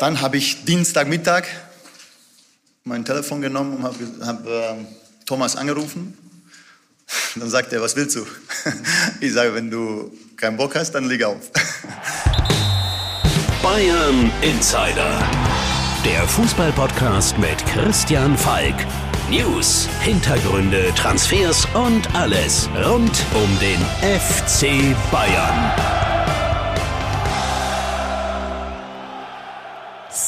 Dann habe ich Dienstagmittag mein Telefon genommen und habe hab, äh, Thomas angerufen. Dann sagt er, was willst du? Ich sage, wenn du keinen Bock hast, dann leg auf. Bayern Insider. Der Fußballpodcast mit Christian Falk. News, Hintergründe, Transfers und alles rund um den FC Bayern.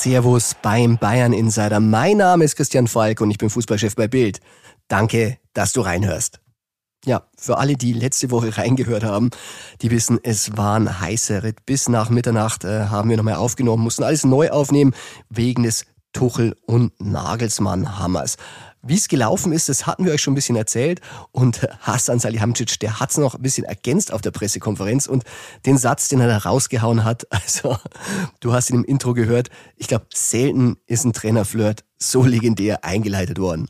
Servus beim Bayern Insider. Mein Name ist Christian Falk und ich bin Fußballchef bei Bild. Danke, dass du reinhörst. Ja, für alle, die letzte Woche reingehört haben, die wissen, es war ein heißer Ritt. Bis nach Mitternacht äh, haben wir nochmal aufgenommen, mussten alles neu aufnehmen wegen des Tuchel und Nagelsmann Hammers. Wie es gelaufen ist, das hatten wir euch schon ein bisschen erzählt. Und Hassan Salihamidzic, der hat es noch ein bisschen ergänzt auf der Pressekonferenz. Und den Satz, den er da rausgehauen hat, also du hast ihn im Intro gehört, ich glaube, selten ist ein Trainerflirt so legendär eingeleitet worden.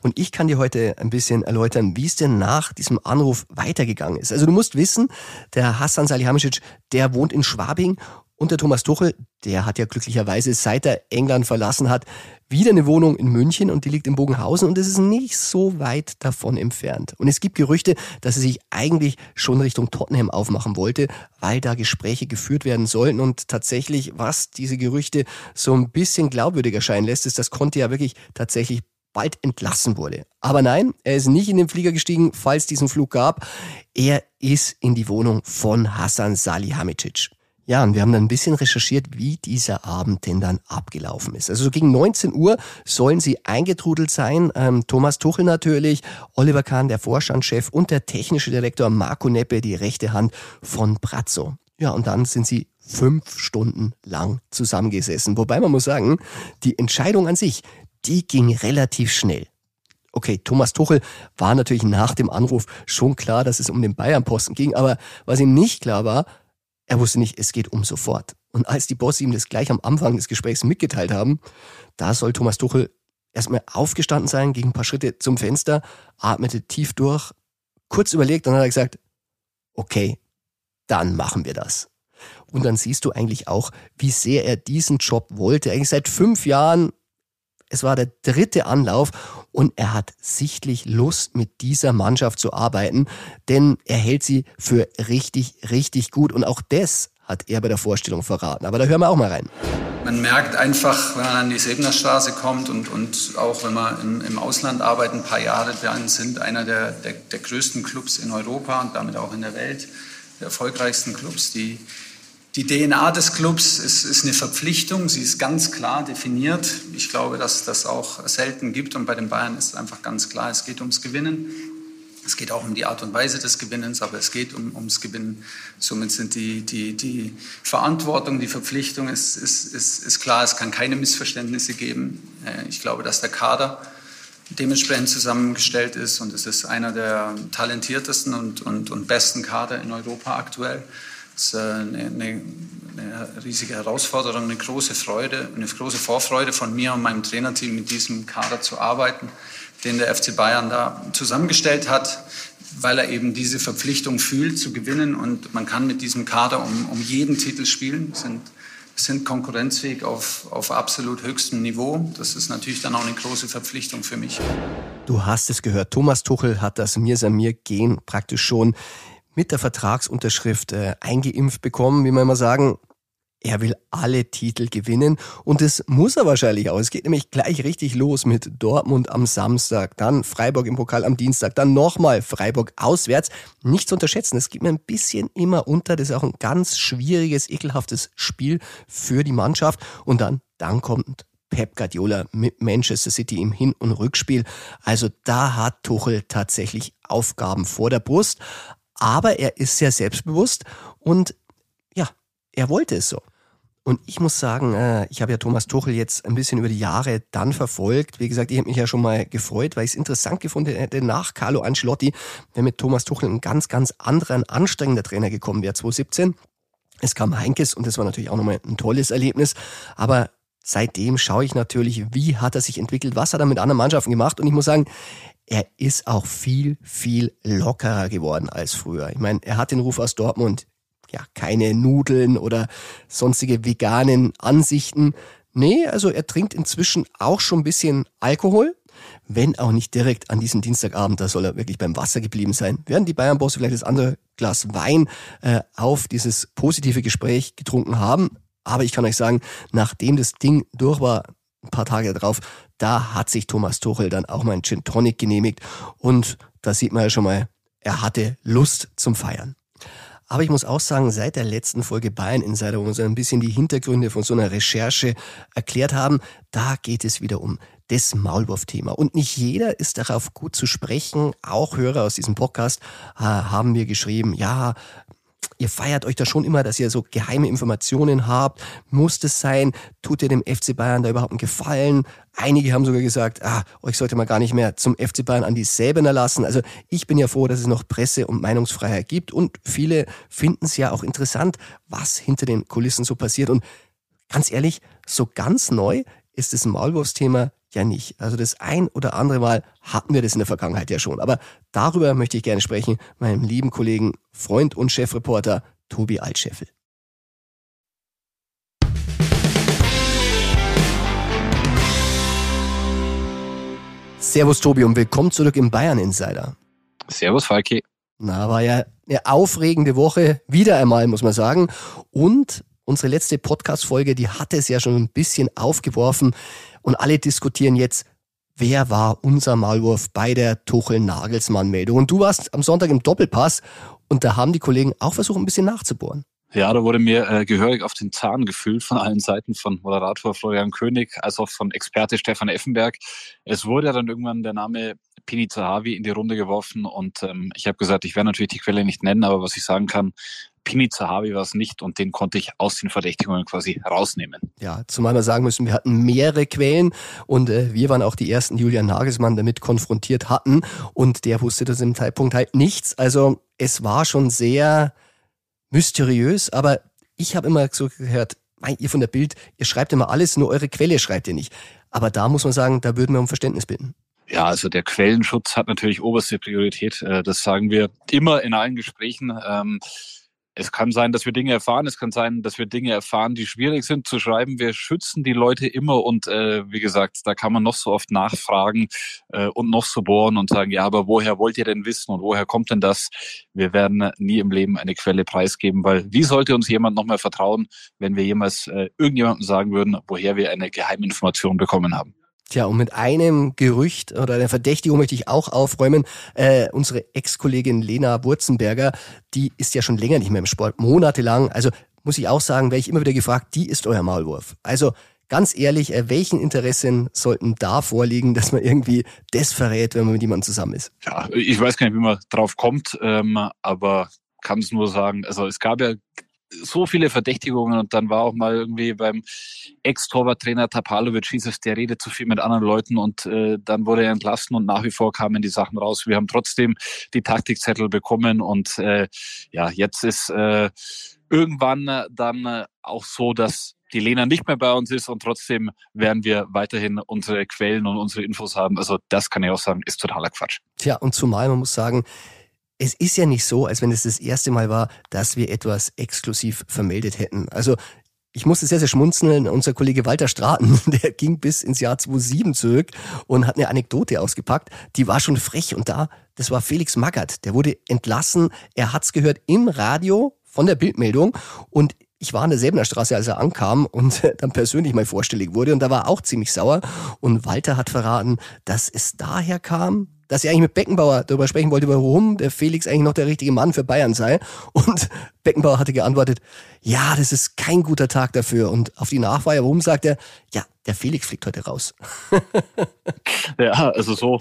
Und ich kann dir heute ein bisschen erläutern, wie es denn nach diesem Anruf weitergegangen ist. Also du musst wissen, der Hassan Salihamidzic, der wohnt in Schwabing und der Thomas Tuchel, der hat ja glücklicherweise, seit er England verlassen hat, wieder eine Wohnung in München und die liegt in Bogenhausen und es ist nicht so weit davon entfernt. Und es gibt Gerüchte, dass er sich eigentlich schon Richtung Tottenham aufmachen wollte, weil da Gespräche geführt werden sollten. Und tatsächlich, was diese Gerüchte so ein bisschen glaubwürdig erscheinen lässt, ist, das konnte ja wirklich tatsächlich bald entlassen wurde. Aber nein, er ist nicht in den Flieger gestiegen, falls diesen Flug gab. Er ist in die Wohnung von Hassan Salihamidzic. Ja, und wir haben dann ein bisschen recherchiert, wie dieser Abend denn dann abgelaufen ist. Also so gegen 19 Uhr sollen sie eingetrudelt sein. Ähm, Thomas Tuchel natürlich, Oliver Kahn, der Vorstandschef und der technische Direktor Marco Neppe, die rechte Hand von Brazzo. Ja, und dann sind sie fünf Stunden lang zusammengesessen. Wobei man muss sagen, die Entscheidung an sich, die ging relativ schnell. Okay, Thomas Tuchel war natürlich nach dem Anruf schon klar, dass es um den Bayern-Posten ging, aber was ihm nicht klar war, er wusste nicht, es geht um sofort. Und als die Bosse ihm das gleich am Anfang des Gesprächs mitgeteilt haben, da soll Thomas Tuchel erstmal aufgestanden sein, ging ein paar Schritte zum Fenster, atmete tief durch, kurz überlegt dann hat er gesagt, okay, dann machen wir das. Und dann siehst du eigentlich auch, wie sehr er diesen Job wollte. Eigentlich seit fünf Jahren, es war der dritte Anlauf und er hat sichtlich Lust, mit dieser Mannschaft zu arbeiten, denn er hält sie für richtig, richtig gut. Und auch das hat er bei der Vorstellung verraten. Aber da hören wir auch mal rein. Man merkt einfach, wenn man an die Sebnerstraße kommt und, und auch wenn man im, im Ausland arbeitet, ein paar Jahre dann sind, einer der, der, der größten Clubs in Europa und damit auch in der Welt, der erfolgreichsten Clubs, die die DNA des Clubs ist, ist, eine Verpflichtung, sie ist ganz klar definiert. Ich glaube, dass das auch selten gibt und bei den Bayern ist einfach ganz klar, es geht ums Gewinnen. Es geht auch um die Art und Weise des Gewinnens, aber es geht um, ums Gewinnen. Somit sind die, die, die Verantwortung, die Verpflichtung ist, ist, ist, ist klar, es kann keine Missverständnisse geben. Äh, ich glaube, dass der Kader dementsprechend zusammengestellt ist und es ist einer der talentiertesten und, und, und besten Kader in Europa aktuell. Es ist äh, eine, eine, eine, riesige Herausforderung, eine große Freude, eine große Vorfreude von mir und meinem Trainerteam mit diesem Kader zu arbeiten, den der FC Bayern da zusammengestellt hat, weil er eben diese Verpflichtung fühlt, zu gewinnen. Und man kann mit diesem Kader um, um jeden Titel spielen. Sind, sind konkurrenzfähig auf, auf absolut höchstem Niveau. Das ist natürlich dann auch eine große Verpflichtung für mich. Du hast es gehört. Thomas Tuchel hat das Mir Samir Gehen praktisch schon mit der Vertragsunterschrift äh, eingeimpft bekommen, wie wir immer sagen. Er will alle Titel gewinnen und das muss er wahrscheinlich auch. Es geht nämlich gleich richtig los mit Dortmund am Samstag, dann Freiburg im Pokal am Dienstag, dann nochmal Freiburg auswärts. Nicht zu unterschätzen, es geht mir ein bisschen immer unter. Das ist auch ein ganz schwieriges, ekelhaftes Spiel für die Mannschaft. Und dann, dann kommt Pep Guardiola mit Manchester City im Hin- und Rückspiel. Also da hat Tuchel tatsächlich Aufgaben vor der Brust aber er ist sehr selbstbewusst und ja, er wollte es so. Und ich muss sagen, äh, ich habe ja Thomas Tuchel jetzt ein bisschen über die Jahre dann verfolgt. Wie gesagt, ich habe mich ja schon mal gefreut, weil ich es interessant gefunden hätte, nach Carlo Ancelotti, wenn mit Thomas Tuchel ein ganz, ganz anderer, anstrengender Trainer gekommen wäre, 2017. Es kam Heinkes und das war natürlich auch nochmal ein tolles Erlebnis. Aber seitdem schaue ich natürlich, wie hat er sich entwickelt, was hat er mit anderen Mannschaften gemacht. Und ich muss sagen, er ist auch viel, viel lockerer geworden als früher. Ich meine, er hat den Ruf aus Dortmund, ja, keine Nudeln oder sonstige veganen Ansichten. Nee, also er trinkt inzwischen auch schon ein bisschen Alkohol. Wenn auch nicht direkt an diesem Dienstagabend, da soll er wirklich beim Wasser geblieben sein. Werden die Bayern-Bosse vielleicht das andere Glas Wein äh, auf dieses positive Gespräch getrunken haben. Aber ich kann euch sagen, nachdem das Ding durch war, ein paar Tage darauf, da hat sich Thomas Tuchel dann auch mal ein Gin Tonic genehmigt. Und da sieht man ja schon mal, er hatte Lust zum Feiern. Aber ich muss auch sagen, seit der letzten Folge Bayern Insider, wo wir uns ein bisschen die Hintergründe von so einer Recherche erklärt haben, da geht es wieder um das Maulwurf-Thema. Und nicht jeder ist darauf gut zu sprechen. Auch Hörer aus diesem Podcast äh, haben mir geschrieben, ja, ihr feiert euch da schon immer, dass ihr so geheime Informationen habt. Muss das sein? Tut ihr dem FC Bayern da überhaupt einen Gefallen? Einige haben sogar gesagt, ah, euch sollte man gar nicht mehr zum FC Bayern an die Säbener lassen. Also ich bin ja froh, dass es noch Presse- und Meinungsfreiheit gibt und viele finden es ja auch interessant, was hinter den Kulissen so passiert. Und ganz ehrlich, so ganz neu ist das Maulwurfsthema ja nicht. Also das ein oder andere Mal hatten wir das in der Vergangenheit ja schon. Aber darüber möchte ich gerne sprechen, meinem lieben Kollegen, Freund und Chefreporter Tobi Altscheffel. Servus Tobi und willkommen zurück im Bayern Insider. Servus Falki. Na, war ja eine aufregende Woche, wieder einmal, muss man sagen. Und unsere letzte Podcast-Folge, die hatte es ja schon ein bisschen aufgeworfen. Und alle diskutieren jetzt, wer war unser Maulwurf bei der Tuchel-Nagelsmann-Meldung. Und du warst am Sonntag im Doppelpass und da haben die Kollegen auch versucht, ein bisschen nachzubohren. Ja, da wurde mir äh, gehörig auf den Zahn gefühlt von allen Seiten, von Moderator Florian König, als auch von Experte Stefan Effenberg. Es wurde ja dann irgendwann der Name Pini Zahavi in die Runde geworfen und ähm, ich habe gesagt, ich werde natürlich die Quelle nicht nennen, aber was ich sagen kann, Pini Zahavi war es nicht und den konnte ich aus den Verdächtigungen quasi rausnehmen. Ja, zumal wir sagen müssen, wir hatten mehrere Quellen und äh, wir waren auch die ersten, Julian Nagelsmann damit konfrontiert hatten und der wusste das im Zeitpunkt halt nichts. Also es war schon sehr mysteriös, aber ich habe immer so gehört, mein, ihr von der Bild, ihr schreibt immer alles, nur eure Quelle schreibt ihr nicht. Aber da muss man sagen, da würden wir um Verständnis bitten. Ja, also der Quellenschutz hat natürlich oberste Priorität. Äh, das sagen wir immer in allen Gesprächen. Es kann sein, dass wir Dinge erfahren. Es kann sein, dass wir Dinge erfahren, die schwierig sind zu schreiben. Wir schützen die Leute immer und äh, wie gesagt, da kann man noch so oft nachfragen äh, und noch so bohren und sagen, ja, aber woher wollt ihr denn wissen und woher kommt denn das? Wir werden nie im Leben eine Quelle preisgeben, weil wie sollte uns jemand noch mehr vertrauen, wenn wir jemals äh, irgendjemandem sagen würden, woher wir eine Geheiminformation bekommen haben? Tja, und mit einem Gerücht oder einer Verdächtigung möchte ich auch aufräumen. Äh, unsere Ex-Kollegin Lena Wurzenberger, die ist ja schon länger nicht mehr im Sport, monatelang. Also muss ich auch sagen, werde ich immer wieder gefragt, die ist euer Maulwurf. Also ganz ehrlich, äh, welchen Interessen sollten da vorliegen, dass man irgendwie das verrät, wenn man mit jemandem zusammen ist? Ja, ich weiß gar nicht, wie man drauf kommt, ähm, aber kann es nur sagen, also es gab ja so viele Verdächtigungen und dann war auch mal irgendwie beim Ex-Torwarttrainer Tapalovic hieß es, der redet zu viel mit anderen Leuten und äh, dann wurde er entlassen und nach wie vor kamen die Sachen raus. Wir haben trotzdem die Taktikzettel bekommen und äh, ja, jetzt ist äh, irgendwann dann auch so, dass die Lena nicht mehr bei uns ist und trotzdem werden wir weiterhin unsere Quellen und unsere Infos haben. Also das kann ich auch sagen, ist totaler Quatsch. Tja, und zumal man muss sagen, es ist ja nicht so, als wenn es das erste Mal war, dass wir etwas exklusiv vermeldet hätten. Also ich musste sehr, sehr schmunzeln. Unser Kollege Walter Straten, der ging bis ins Jahr 2007 zurück und hat eine Anekdote ausgepackt. Die war schon frech und da, das war Felix Magath. Der wurde entlassen. Er hat's gehört im Radio von der Bildmeldung und ich war an der Säbener Straße, als er ankam und dann persönlich mal vorstellig wurde und da war auch ziemlich sauer. Und Walter hat verraten, dass es daher kam, dass er eigentlich mit Beckenbauer darüber sprechen wollte, warum der Felix eigentlich noch der richtige Mann für Bayern sei. Und Beckenbauer hatte geantwortet, ja, das ist kein guter Tag dafür. Und auf die Nachfrage, warum sagt er, ja, der Felix fliegt heute raus. ja, also so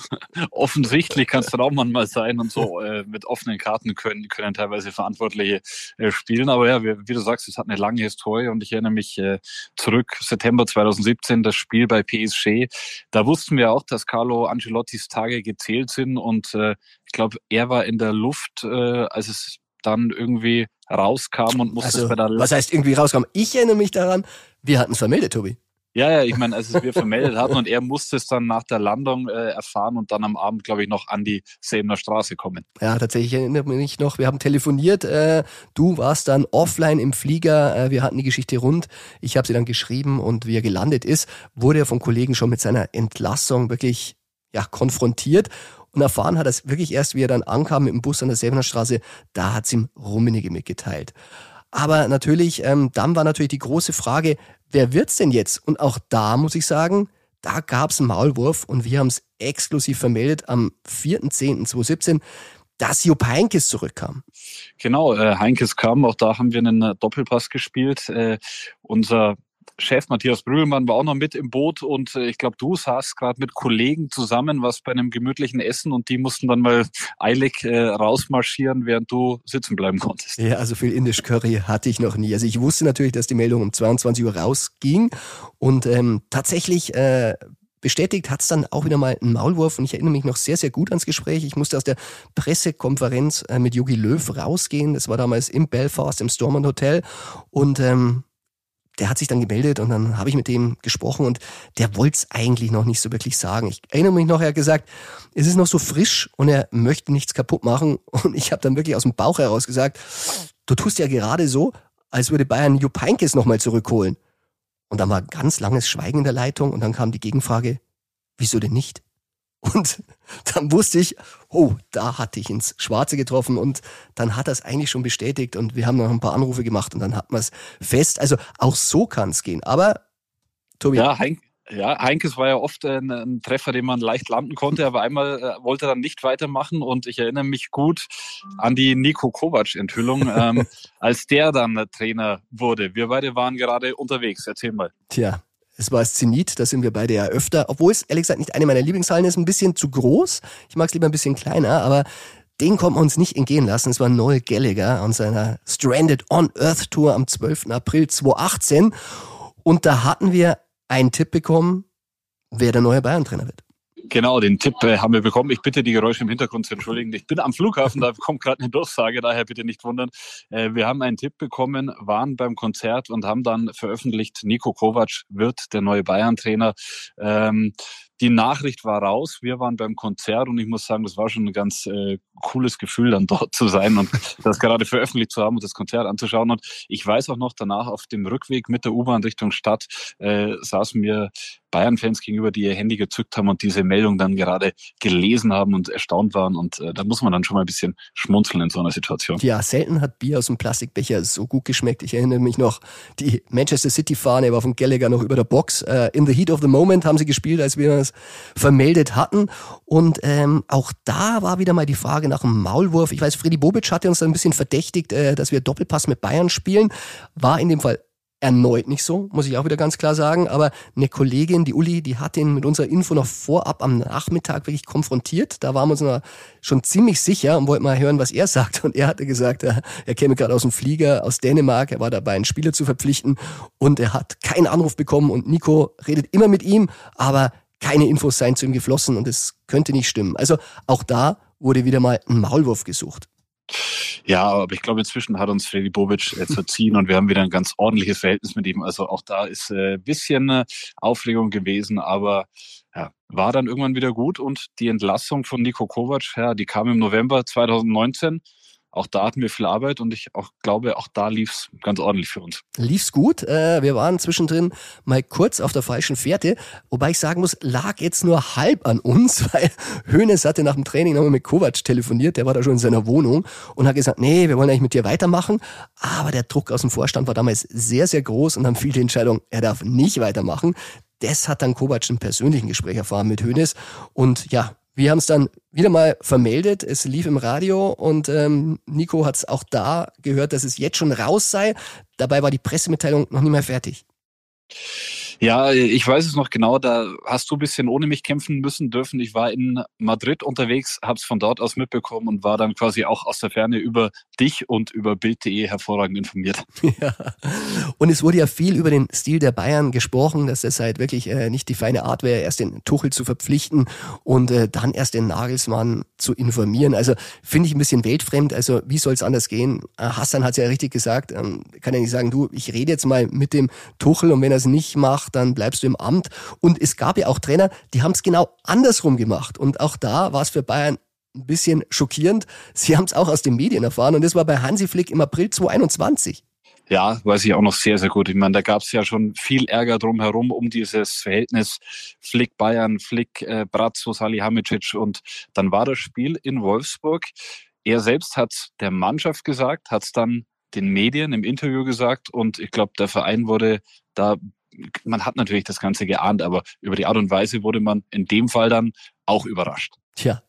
offensichtlich kann es dann auch manchmal sein und so äh, mit offenen Karten können, können teilweise Verantwortliche äh, spielen. Aber ja, wie, wie, du sagst, es hat eine lange Historie und ich erinnere mich äh, zurück, September 2017, das Spiel bei PSG. Da wussten wir auch, dass Carlo Ancelottis Tage gezählt sind und äh, ich glaube, er war in der Luft, äh, als es dann irgendwie rauskam und musste also, es bei der Was heißt irgendwie rauskam? Ich erinnere mich daran, wir hatten es vermeldet, Tobi. Ja, ja, ich meine, als es wir vermeldet hatten und er musste es dann nach der Landung äh, erfahren und dann am Abend, glaube ich, noch an die Säbener Straße kommen. Ja, tatsächlich erinnert mich noch, wir haben telefoniert, äh, du warst dann offline im Flieger, äh, wir hatten die Geschichte rund, ich habe sie dann geschrieben und wie er gelandet ist, wurde er vom Kollegen schon mit seiner Entlassung wirklich ja, konfrontiert und erfahren hat er es wirklich erst, wie er dann ankam mit dem Bus an der Säbener Straße, da hat's ihm Rummenigge mitgeteilt. Aber natürlich, ähm, dann war natürlich die große Frage, wer wird's denn jetzt? Und auch da muss ich sagen, da gab's einen Maulwurf und wir haben es exklusiv vermeldet am 4.10.2017, dass Jupp Heinkes zurückkam. Genau, äh, Heinkes kam, auch da haben wir einen äh, Doppelpass gespielt. Äh, unser Chef Matthias Brühlmann war auch noch mit im Boot und äh, ich glaube, du saßt gerade mit Kollegen zusammen, was bei einem gemütlichen Essen und die mussten dann mal eilig äh, rausmarschieren, während du sitzen bleiben konntest. Ja, also viel Indisch Curry hatte ich noch nie. Also ich wusste natürlich, dass die Meldung um 22 Uhr rausging und ähm, tatsächlich äh, bestätigt hat es dann auch wieder mal einen Maulwurf und ich erinnere mich noch sehr, sehr gut ans Gespräch. Ich musste aus der Pressekonferenz äh, mit Jogi Löw rausgehen. Das war damals im Belfast, im Stormont Hotel und ähm, der hat sich dann gemeldet und dann habe ich mit dem gesprochen und der wollte es eigentlich noch nicht so wirklich sagen. Ich erinnere mich noch, er hat gesagt, es ist noch so frisch und er möchte nichts kaputt machen. Und ich habe dann wirklich aus dem Bauch heraus gesagt, du tust ja gerade so, als würde Bayern Jupp Heynckes nochmal zurückholen. Und dann war ganz langes Schweigen in der Leitung und dann kam die Gegenfrage, wieso denn nicht? Und dann wusste ich, oh, da hatte ich ins Schwarze getroffen und dann hat er es eigentlich schon bestätigt und wir haben noch ein paar Anrufe gemacht und dann hat man es fest. Also auch so kann es gehen. Aber Tobi. Ja, Heink, ja, Heinkes war ja oft ein, ein, Treffer, den man leicht landen konnte, aber einmal äh, wollte er dann nicht weitermachen und ich erinnere mich gut an die Nico Kovac-Enthüllung, ähm, als der dann Trainer wurde. Wir beide waren gerade unterwegs. Erzähl mal. Tja, es war das Zenit, da sind wir beide ja öfter, obwohl es ehrlich gesagt nicht eine meiner Lieblingshallen ist, ein bisschen zu groß. Ich mag es lieber ein bisschen kleiner, aber den konnten wir uns nicht entgehen lassen. Es war Noel Gallagher an seiner Stranded on Earth Tour am 12. April 2018. Und da hatten wir einen Tipp bekommen, wer der neue Bayern-Trainer wird. Genau, den Tipp äh, haben wir bekommen. Ich bitte die Geräusche im Hintergrund zu entschuldigen. Ich bin am Flughafen, da kommt gerade eine Durchsage, daher bitte nicht wundern. Äh, wir haben einen Tipp bekommen, waren beim Konzert und haben dann veröffentlicht, Nico Kovac wird der neue Bayern-Trainer. Ähm, die Nachricht war raus, wir waren beim Konzert und ich muss sagen, das war schon ein ganz äh, cooles Gefühl, dann dort zu sein und das gerade veröffentlicht zu haben und das Konzert anzuschauen. Und ich weiß auch noch danach auf dem Rückweg mit der U-Bahn Richtung Stadt äh, saßen mir Bayern-Fans gegenüber, die ihr Handy gezückt haben und diese Meldung dann gerade gelesen haben und erstaunt waren. Und äh, da muss man dann schon mal ein bisschen schmunzeln in so einer Situation. Ja, selten hat Bier aus dem Plastikbecher so gut geschmeckt. Ich erinnere mich noch, die Manchester City-Fahne war von Gallagher noch über der Box. Äh, in the heat of the moment haben sie gespielt, als wir das vermeldet hatten. Und ähm, auch da war wieder mal die Frage nach dem Maulwurf. Ich weiß, Freddy Bobic hatte uns ein bisschen verdächtigt, äh, dass wir Doppelpass mit Bayern spielen. War in dem Fall erneut nicht so, muss ich auch wieder ganz klar sagen. Aber eine Kollegin, die Uli, die hat ihn mit unserer Info noch vorab am Nachmittag wirklich konfrontiert. Da waren wir uns schon ziemlich sicher und wollten mal hören, was er sagt. Und er hatte gesagt, er, er käme gerade aus dem Flieger aus Dänemark, er war dabei, einen Spieler zu verpflichten und er hat keinen Anruf bekommen und Nico redet immer mit ihm, aber keine Infos seien zu ihm geflossen und es könnte nicht stimmen. Also auch da wurde wieder mal ein Maulwurf gesucht. Ja, aber ich glaube, inzwischen hat uns Freddy Bobic jetzt verziehen und wir haben wieder ein ganz ordentliches Verhältnis mit ihm. Also auch da ist äh, bisschen äh, Aufregung gewesen, aber ja, war dann irgendwann wieder gut und die Entlassung von Nico Kovac, ja, die kam im November 2019 auch da hatten wir viel Arbeit und ich auch glaube, auch da lief's ganz ordentlich für uns. Lief's gut. Äh, wir waren zwischendrin mal kurz auf der falschen Fährte, wobei ich sagen muss, lag jetzt nur halb an uns, weil Hoeneß hatte nach dem Training nochmal mit Kovac telefoniert, der war da schon in seiner Wohnung und hat gesagt, nee, wir wollen eigentlich mit dir weitermachen, aber der Druck aus dem Vorstand war damals sehr, sehr groß und dann fiel die Entscheidung, er darf nicht weitermachen. Das hat dann Kovac im persönlichen Gespräch erfahren mit Hoeneß und ja, wir haben es dann wieder mal vermeldet, es lief im Radio und ähm, Nico hat es auch da gehört, dass es jetzt schon raus sei. Dabei war die Pressemitteilung noch nicht mehr fertig. Ja, ich weiß es noch genau. Da hast du ein bisschen ohne mich kämpfen müssen dürfen. Ich war in Madrid unterwegs, habe es von dort aus mitbekommen und war dann quasi auch aus der Ferne über dich und über Bild.de hervorragend informiert. Ja. Und es wurde ja viel über den Stil der Bayern gesprochen, dass es halt wirklich äh, nicht die feine Art wäre, erst den Tuchel zu verpflichten und äh, dann erst den Nagelsmann zu informieren. Also finde ich ein bisschen weltfremd. Also wie soll es anders gehen? Äh, Hassan hat es ja richtig gesagt. Ähm, kann ja nicht sagen, du, ich rede jetzt mal mit dem Tuchel und wenn er es nicht macht, dann bleibst du im Amt. Und es gab ja auch Trainer, die haben es genau andersrum gemacht. Und auch da war es für Bayern ein bisschen schockierend. Sie haben es auch aus den Medien erfahren und das war bei Hansi Flick im April 2021. Ja, weiß ich auch noch sehr, sehr gut. Ich meine, da gab es ja schon viel Ärger drumherum um dieses Verhältnis Flick Bayern, Flick äh, Brazzo, Salihamidzic und dann war das Spiel in Wolfsburg. Er selbst hat der Mannschaft gesagt, hat es dann den Medien im Interview gesagt und ich glaube, der Verein wurde da, man hat natürlich das Ganze geahnt, aber über die Art und Weise wurde man in dem Fall dann auch überrascht. Tja,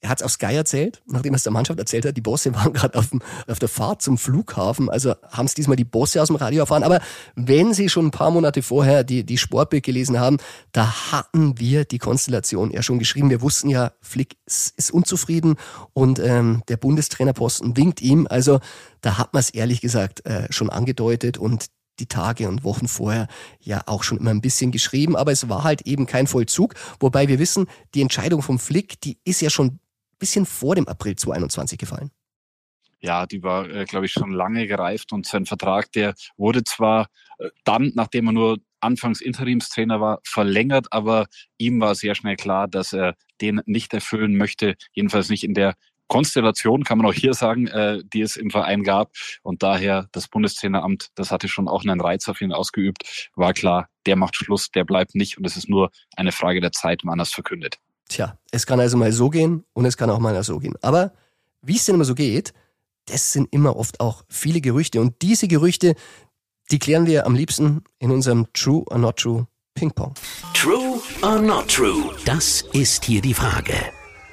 er hat es auf Sky erzählt, nachdem er es der Mannschaft erzählt hat. Die Bosse waren gerade auf, auf der Fahrt zum Flughafen, also haben es diesmal die Bosse aus dem Radio erfahren. Aber wenn Sie schon ein paar Monate vorher die, die Sportbild gelesen haben, da hatten wir die Konstellation ja schon geschrieben. Wir wussten ja, Flick ist unzufrieden und ähm, der Bundestrainerposten winkt ihm. Also da hat man es ehrlich gesagt äh, schon angedeutet und die Tage und Wochen vorher ja auch schon immer ein bisschen geschrieben, aber es war halt eben kein Vollzug, wobei wir wissen, die Entscheidung vom Flick, die ist ja schon bisschen vor dem April 2021 gefallen. Ja, die war, äh, glaube ich, schon lange gereift und sein Vertrag, der wurde zwar äh, dann, nachdem er nur anfangs Interimstrainer war, verlängert, aber ihm war sehr schnell klar, dass er den nicht erfüllen möchte, jedenfalls nicht in der Konstellation, kann man auch hier sagen, äh, die es im Verein gab. Und daher das Bundestraineramt, das hatte schon auch einen Reiz auf ihn ausgeübt, war klar, der macht Schluss, der bleibt nicht und es ist nur eine Frage der Zeit, wann er es verkündet. Tja, es kann also mal so gehen und es kann auch mal so gehen. Aber wie es denn immer so geht, das sind immer oft auch viele Gerüchte. Und diese Gerüchte, die klären wir am liebsten in unserem True or Not True Ping Pong. True or Not True? Das ist hier die Frage.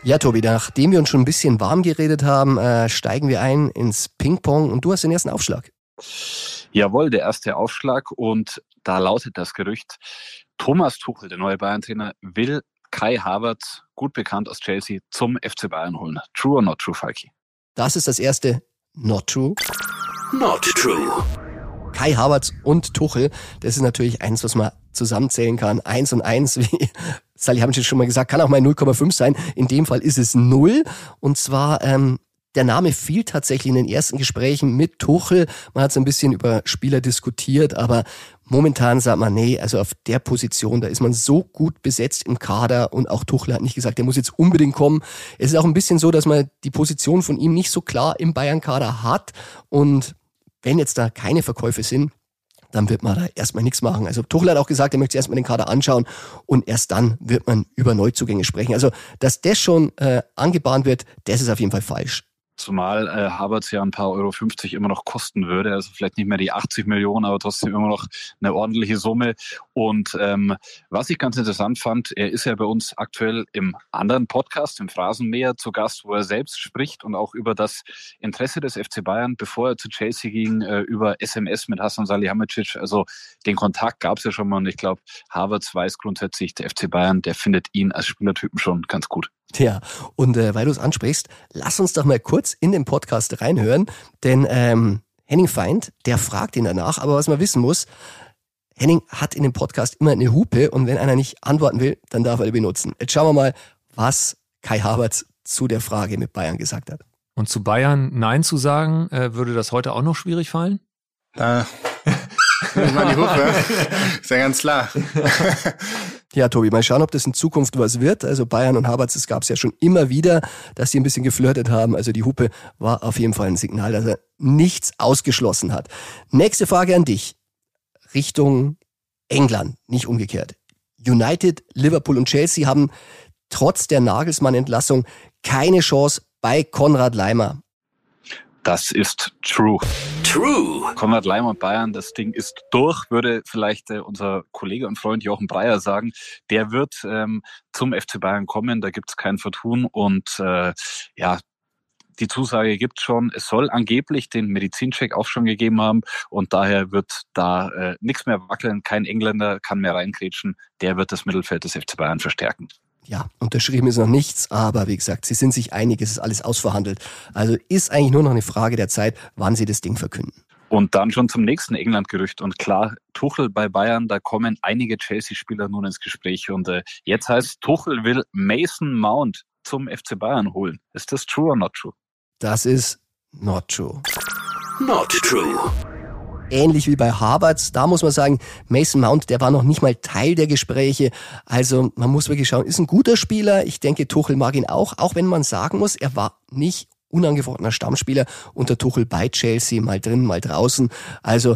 Ja, Tobi, nachdem wir uns schon ein bisschen warm geredet haben, äh, steigen wir ein ins Ping Pong und du hast den ersten Aufschlag. Jawohl, der erste Aufschlag und da lautet das Gerücht, Thomas Tuchel, der neue Bayern-Trainer, will Kai Havertz, gut bekannt aus Chelsea, zum FC Bayern holen. True or not true, Falki? Das ist das erste Not true. Not true. Kai Havertz und Tuchel, das ist natürlich eins, was man zusammenzählen kann. Eins und eins, wie Sally haben schon mal gesagt, kann auch mal 0,5 sein. In dem Fall ist es null. Und zwar ähm, der Name fiel tatsächlich in den ersten Gesprächen mit Tuchel. Man hat so ein bisschen über Spieler diskutiert, aber momentan sagt man, nee, also auf der Position, da ist man so gut besetzt im Kader und auch Tuchel hat nicht gesagt, der muss jetzt unbedingt kommen. Es ist auch ein bisschen so, dass man die Position von ihm nicht so klar im Bayern-Kader hat und wenn jetzt da keine Verkäufe sind, dann wird man da erstmal nichts machen. Also Tuchel hat auch gesagt, er möchte erstmal den Kader anschauen und erst dann wird man über Neuzugänge sprechen. Also, dass das schon äh, angebahnt wird, das ist auf jeden Fall falsch. Zumal äh, Havertz ja ein paar Euro 50 immer noch kosten würde. Also vielleicht nicht mehr die 80 Millionen, aber trotzdem immer noch eine ordentliche Summe. Und ähm, was ich ganz interessant fand, er ist ja bei uns aktuell im anderen Podcast, im Phrasenmäher, zu Gast, wo er selbst spricht und auch über das Interesse des FC Bayern, bevor er zu Chelsea ging, äh, über SMS mit Hassan Salihamidzic. Also den Kontakt gab es ja schon mal und ich glaube, Havertz weiß grundsätzlich, der FC Bayern, der findet ihn als Spielertypen schon ganz gut. Ja, und äh, weil du es ansprichst, lass uns doch mal kurz in den Podcast reinhören, denn ähm, Henning Feind, der fragt ihn danach, aber was man wissen muss, Henning hat in dem Podcast immer eine Hupe und wenn einer nicht antworten will, dann darf er die benutzen. Jetzt schauen wir mal, was Kai Havertz zu der Frage mit Bayern gesagt hat. Und zu Bayern Nein zu sagen, äh, würde das heute auch noch schwierig fallen? Da ich meine die Hupe, ist ja ganz klar. Ja, Tobi, mal schauen, ob das in Zukunft was wird. Also Bayern und Havertz, es gab es ja schon immer wieder, dass sie ein bisschen geflirtet haben. Also die Hupe war auf jeden Fall ein Signal, dass er nichts ausgeschlossen hat. Nächste Frage an dich. Richtung England, nicht umgekehrt. United, Liverpool und Chelsea haben trotz der Nagelsmann-Entlassung keine Chance bei Konrad Leimer. Das ist true. True. Konrad Leimer Bayern, das Ding ist durch, würde vielleicht äh, unser Kollege und Freund Jochen Breyer sagen. Der wird ähm, zum FC Bayern kommen, da gibt's kein Vertun und äh, ja, die Zusage gibt schon, es soll angeblich den Medizincheck auch schon gegeben haben und daher wird da äh, nichts mehr wackeln, kein Engländer kann mehr reinkrätschen, der wird das Mittelfeld des FC Bayern verstärken ja, unterschrieben ist noch nichts, aber wie gesagt, sie sind sich einig, es ist alles ausverhandelt. Also ist eigentlich nur noch eine Frage der Zeit, wann sie das Ding verkünden. Und dann schon zum nächsten England-Gerücht. Und klar, Tuchel bei Bayern, da kommen einige Chelsea-Spieler nun ins Gespräch. Und äh, jetzt heißt, Tuchel will Mason Mount zum FC Bayern holen. Ist das true or not true? Das ist not true. Not true. Ähnlich wie bei Harvard. Da muss man sagen, Mason Mount, der war noch nicht mal Teil der Gespräche. Also man muss wirklich schauen, ist ein guter Spieler. Ich denke, Tuchel mag ihn auch, auch wenn man sagen muss, er war nicht unangefochtener Stammspieler unter Tuchel bei Chelsea, mal drin, mal draußen. Also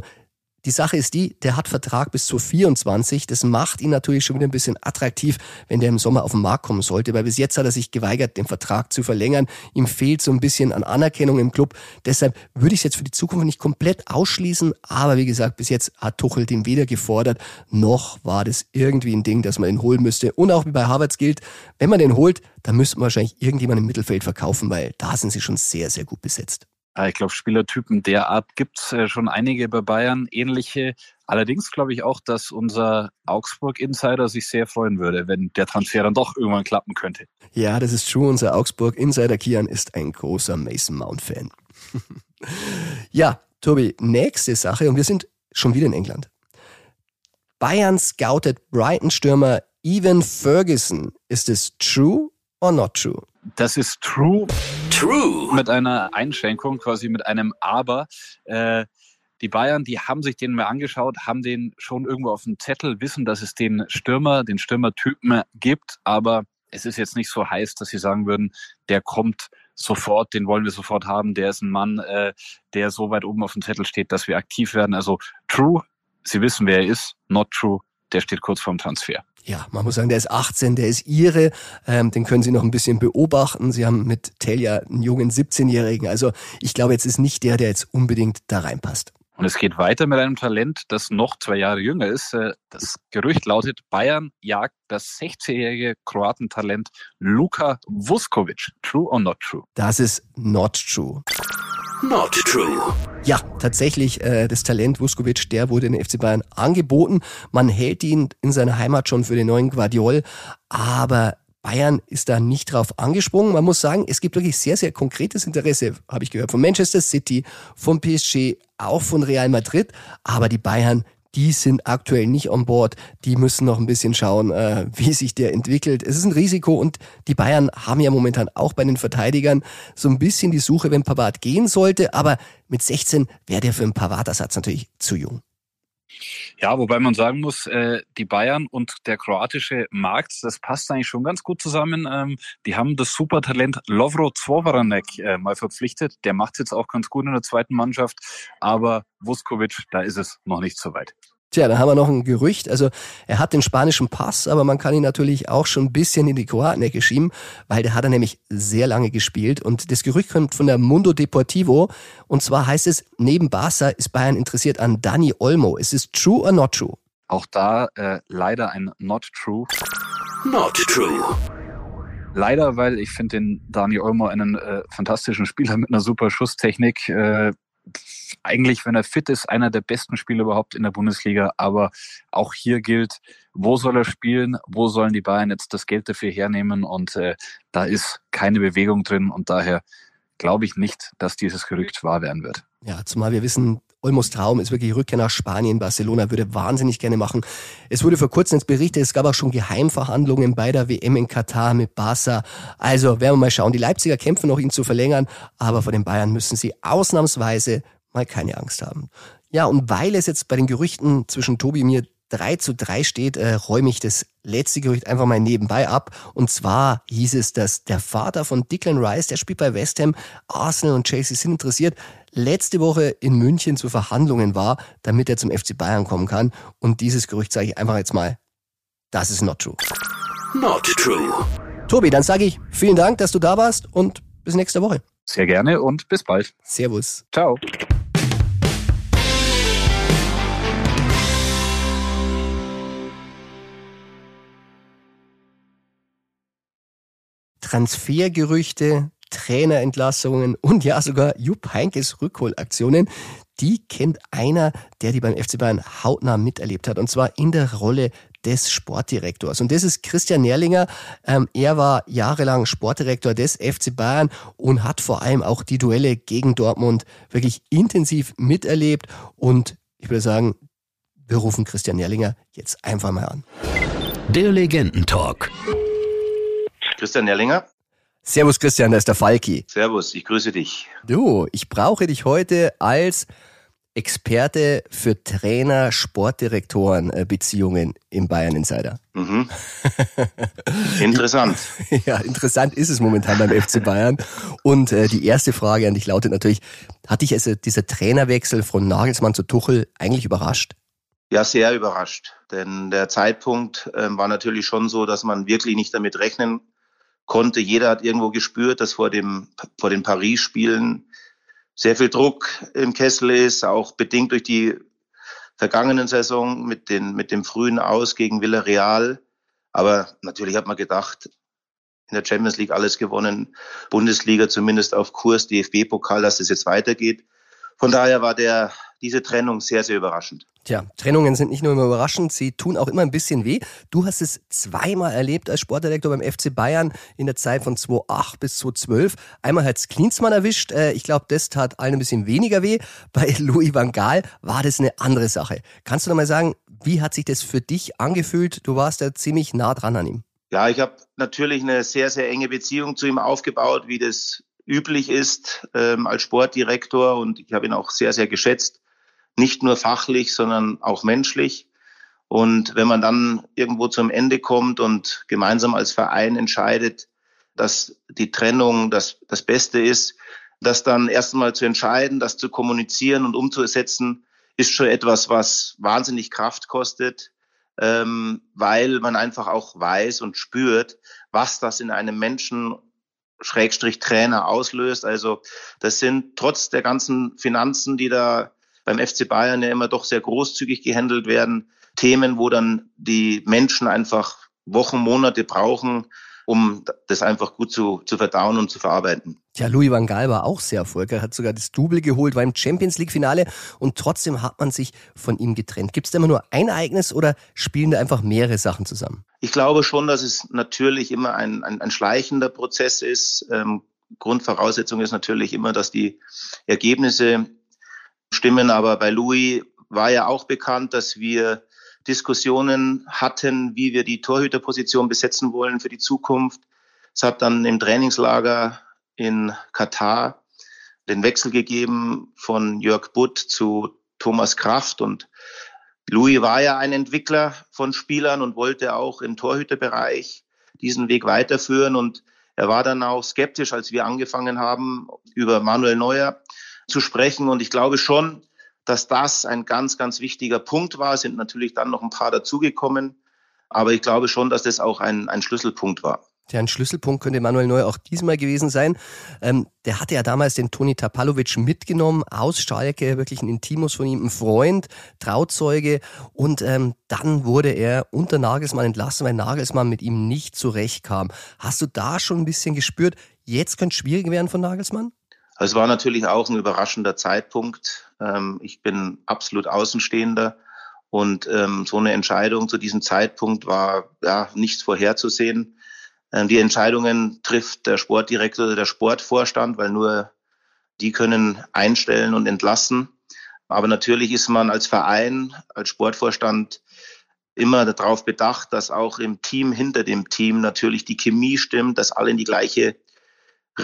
die Sache ist die, der hat Vertrag bis zu 24. Das macht ihn natürlich schon wieder ein bisschen attraktiv, wenn der im Sommer auf den Markt kommen sollte, weil bis jetzt hat er sich geweigert, den Vertrag zu verlängern. Ihm fehlt so ein bisschen an Anerkennung im Club. Deshalb würde ich es jetzt für die Zukunft nicht komplett ausschließen. Aber wie gesagt, bis jetzt hat Tuchel den weder gefordert, noch war das irgendwie ein Ding, dass man ihn holen müsste. Und auch wie bei Harvards gilt, wenn man den holt, dann müsste man wahrscheinlich irgendjemand im Mittelfeld verkaufen, weil da sind sie schon sehr, sehr gut besetzt. Ich glaube, Spielertypen der Art gibt es äh, schon einige bei Bayern, ähnliche. Allerdings glaube ich auch, dass unser Augsburg-Insider sich sehr freuen würde, wenn der Transfer dann doch irgendwann klappen könnte. Ja, das ist true. Unser Augsburg-Insider Kian ist ein großer Mason Mount-Fan. ja, Tobi, nächste Sache und wir sind schon wieder in England. Bayern scoutet Brighton-Stürmer Evan Ferguson. Ist es true or not true? Das ist true. True. Mit einer Einschränkung, quasi mit einem Aber. Äh, die Bayern, die haben sich den mal angeschaut, haben den schon irgendwo auf dem Zettel, wissen, dass es den Stürmer, den Stürmertypen gibt, aber es ist jetzt nicht so heiß, dass sie sagen würden, der kommt sofort, den wollen wir sofort haben, der ist ein Mann, äh, der so weit oben auf dem Zettel steht, dass wir aktiv werden. Also true, sie wissen, wer er ist, not true, der steht kurz vorm Transfer ja, man muss sagen, der ist 18, der ist ihre, ähm, den können Sie noch ein bisschen beobachten. Sie haben mit Telja einen jungen 17-Jährigen. Also ich glaube, jetzt ist nicht der, der jetzt unbedingt da reinpasst. Und es geht weiter mit einem Talent, das noch zwei Jahre jünger ist. Äh, das Gerücht lautet, Bayern jagt das 16-jährige Kroatentalent Luka Vuskovic. True or not true? Das ist not true. Not true. Ja, tatsächlich, äh, das Talent Vuskovic, der wurde in den FC Bayern angeboten. Man hält ihn in seiner Heimat schon für den neuen Guardiol, aber Bayern ist da nicht drauf angesprungen. Man muss sagen, es gibt wirklich sehr, sehr konkretes Interesse, habe ich gehört, von Manchester City, von PSG, auch von Real Madrid. Aber die Bayern, die sind aktuell nicht on board. Die müssen noch ein bisschen schauen, äh, wie sich der entwickelt. Es ist ein Risiko und die Bayern haben ja momentan auch bei den Verteidigern so ein bisschen die Suche, wenn Pavard gehen sollte. Aber mit 16 wäre der für einen Pavard-Ersatz natürlich zu jung. Ja, wobei man sagen muss, äh, die Bayern und der kroatische Markt, das passt eigentlich schon ganz gut zusammen. Ähm, die haben das Supertalent Lovro Zvovaranek äh, mal verpflichtet. Der macht es jetzt auch ganz gut in der zweiten Mannschaft. Aber Vuskovic, da ist es noch nicht so weit. Tja, da haben wir noch ein Gerücht. Also er hat den spanischen Pass, aber man kann ihn natürlich auch schon ein bisschen in die Kroatenecke schieben, weil der hat er nämlich sehr lange gespielt. Und das Gerücht kommt von der Mundo Deportivo. Und zwar heißt es, neben Barca ist Bayern interessiert an Dani Olmo. Ist es true or not true? Auch da äh, leider ein not true. Not true. Leider, weil ich finde den Dani Olmo einen äh, fantastischen Spieler mit einer super Schusstechnik. Äh, eigentlich, wenn er fit ist, einer der besten Spieler überhaupt in der Bundesliga. Aber auch hier gilt, wo soll er spielen? Wo sollen die Bayern jetzt das Geld dafür hernehmen? Und äh, da ist keine Bewegung drin. Und daher glaube ich nicht, dass dieses Gerücht wahr werden wird. Ja, zumal wir wissen, Olmos Traum ist wirklich Rückkehr nach Spanien. Barcelona würde wahnsinnig gerne machen. Es wurde vor kurzem ins berichtet, es gab auch schon Geheimverhandlungen bei der WM in Katar mit Barca. Also werden wir mal schauen. Die Leipziger kämpfen noch, ihn zu verlängern, aber vor den Bayern müssen sie ausnahmsweise mal keine Angst haben. Ja, und weil es jetzt bei den Gerüchten zwischen Tobi und mir 3 zu 3 steht, äh, räume ich das letzte Gerücht einfach mal nebenbei ab. Und zwar hieß es, dass der Vater von Declan Rice, der spielt bei West Ham, Arsenal und Chelsea sind interessiert, letzte Woche in München zu Verhandlungen war, damit er zum FC Bayern kommen kann. Und dieses Gerücht sage ich einfach jetzt mal, das ist not true. Not true. Tobi, dann sage ich vielen Dank, dass du da warst und bis nächste Woche. Sehr gerne und bis bald. Servus. Ciao. Transfergerüchte, Trainerentlassungen und ja sogar Jupp Heinkes Rückholaktionen. Die kennt einer, der die beim FC Bayern hautnah miterlebt hat, und zwar in der Rolle des Sportdirektors. Und das ist Christian Nerlinger. Ähm, er war jahrelang Sportdirektor des FC Bayern und hat vor allem auch die Duelle gegen Dortmund wirklich intensiv miterlebt. Und ich würde sagen, wir rufen Christian Nerlinger jetzt einfach mal an. Der Legendentalk. Christian Nerlinger. Servus Christian, da ist der Falki. Servus, ich grüße dich. Du, ich brauche dich heute als Experte für Trainer, Sportdirektoren, äh, Beziehungen im Bayern Insider. Mhm. Interessant. ja, interessant ist es momentan beim FC Bayern. Und äh, die erste Frage an dich lautet natürlich, hat dich also dieser Trainerwechsel von Nagelsmann zu Tuchel eigentlich überrascht? Ja, sehr überrascht. Denn der Zeitpunkt äh, war natürlich schon so, dass man wirklich nicht damit rechnen konnte. Jeder hat irgendwo gespürt, dass vor, dem, vor den Paris-Spielen sehr viel Druck im Kessel ist, auch bedingt durch die vergangenen Saison mit, den, mit dem frühen Aus gegen Villarreal. Aber natürlich hat man gedacht, in der Champions League alles gewonnen, Bundesliga zumindest auf Kurs, DFB-Pokal, dass es jetzt weitergeht. Von daher war der, diese Trennung sehr, sehr überraschend. Tja, Trennungen sind nicht nur immer überraschend, sie tun auch immer ein bisschen weh. Du hast es zweimal erlebt als Sportdirektor beim FC Bayern in der Zeit von 2008 bis 2012. Einmal hat es Klinsmann erwischt. Äh, ich glaube, das tat allen ein bisschen weniger weh. Bei Louis van Gaal war das eine andere Sache. Kannst du noch mal sagen, wie hat sich das für dich angefühlt? Du warst ja ziemlich nah dran an ihm. Ja, ich habe natürlich eine sehr, sehr enge Beziehung zu ihm aufgebaut, wie das üblich ist ähm, als Sportdirektor und ich habe ihn auch sehr, sehr geschätzt, nicht nur fachlich, sondern auch menschlich. Und wenn man dann irgendwo zum Ende kommt und gemeinsam als Verein entscheidet, dass die Trennung das, das Beste ist, das dann erst einmal zu entscheiden, das zu kommunizieren und umzusetzen, ist schon etwas, was wahnsinnig Kraft kostet, ähm, weil man einfach auch weiß und spürt, was das in einem Menschen Schrägstrich Trainer auslöst. Also das sind trotz der ganzen Finanzen, die da beim FC Bayern ja immer doch sehr großzügig gehandelt werden, Themen, wo dann die Menschen einfach Wochen, Monate brauchen, um das einfach gut zu, zu verdauen und zu verarbeiten. Ja, Louis van Gaal war auch sehr erfolgreich, hat sogar das Double geholt, war im Champions League Finale und trotzdem hat man sich von ihm getrennt. Gibt es da immer nur ein Ereignis oder spielen da einfach mehrere Sachen zusammen? Ich glaube schon, dass es natürlich immer ein, ein, ein schleichender Prozess ist. Ähm, Grundvoraussetzung ist natürlich immer, dass die Ergebnisse stimmen. Aber bei Louis war ja auch bekannt, dass wir Diskussionen hatten, wie wir die Torhüterposition besetzen wollen für die Zukunft. Es hat dann im Trainingslager in Katar den Wechsel gegeben von Jörg Butt zu Thomas Kraft und Louis war ja ein Entwickler von Spielern und wollte auch im Torhüterbereich diesen Weg weiterführen und er war dann auch skeptisch, als wir angefangen haben, über Manuel Neuer zu sprechen. Und ich glaube schon, dass das ein ganz, ganz wichtiger Punkt war. Es sind natürlich dann noch ein paar dazugekommen. Aber ich glaube schon, dass das auch ein, ein Schlüsselpunkt war. Ja, ein Schlüsselpunkt könnte Manuel Neuer auch diesmal gewesen sein. Ähm, der hatte ja damals den Toni Tapalovic mitgenommen aus Schalke, wirklich ein Intimus von ihm, ein Freund, Trauzeuge. Und ähm, dann wurde er unter Nagelsmann entlassen, weil Nagelsmann mit ihm nicht zurechtkam. Hast du da schon ein bisschen gespürt, jetzt könnte es schwierig werden von Nagelsmann? Es war natürlich auch ein überraschender Zeitpunkt. Ähm, ich bin absolut Außenstehender. Und ähm, so eine Entscheidung zu diesem Zeitpunkt war ja nichts vorherzusehen. Ähm, die Entscheidungen trifft der Sportdirektor oder der Sportvorstand, weil nur die können einstellen und entlassen. Aber natürlich ist man als Verein, als Sportvorstand immer darauf bedacht, dass auch im Team hinter dem Team natürlich die Chemie stimmt, dass alle in die gleiche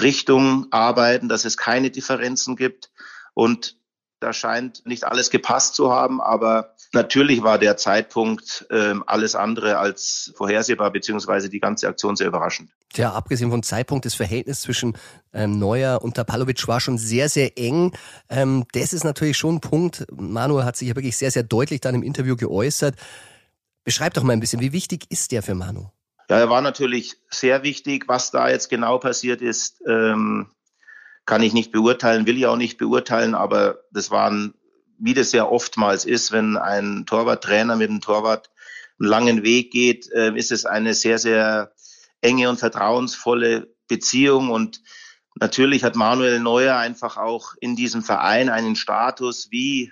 Richtung arbeiten, dass es keine Differenzen gibt. Und da scheint nicht alles gepasst zu haben, aber natürlich war der Zeitpunkt ähm, alles andere als vorhersehbar, beziehungsweise die ganze Aktion sehr überraschend. Ja, abgesehen vom Zeitpunkt, das Verhältnis zwischen ähm, Neuer und Tapalovic war schon sehr, sehr eng. Ähm, das ist natürlich schon ein Punkt. Manuel hat sich ja wirklich sehr, sehr deutlich dann im Interview geäußert. Beschreib doch mal ein bisschen, wie wichtig ist der für Manu? Ja, er war natürlich sehr wichtig. Was da jetzt genau passiert ist, ähm, kann ich nicht beurteilen, will ich auch nicht beurteilen, aber das waren, wie das ja oftmals ist, wenn ein Torwarttrainer mit einem Torwart einen langen Weg geht, äh, ist es eine sehr, sehr enge und vertrauensvolle Beziehung. Und natürlich hat Manuel Neuer einfach auch in diesem Verein einen Status wie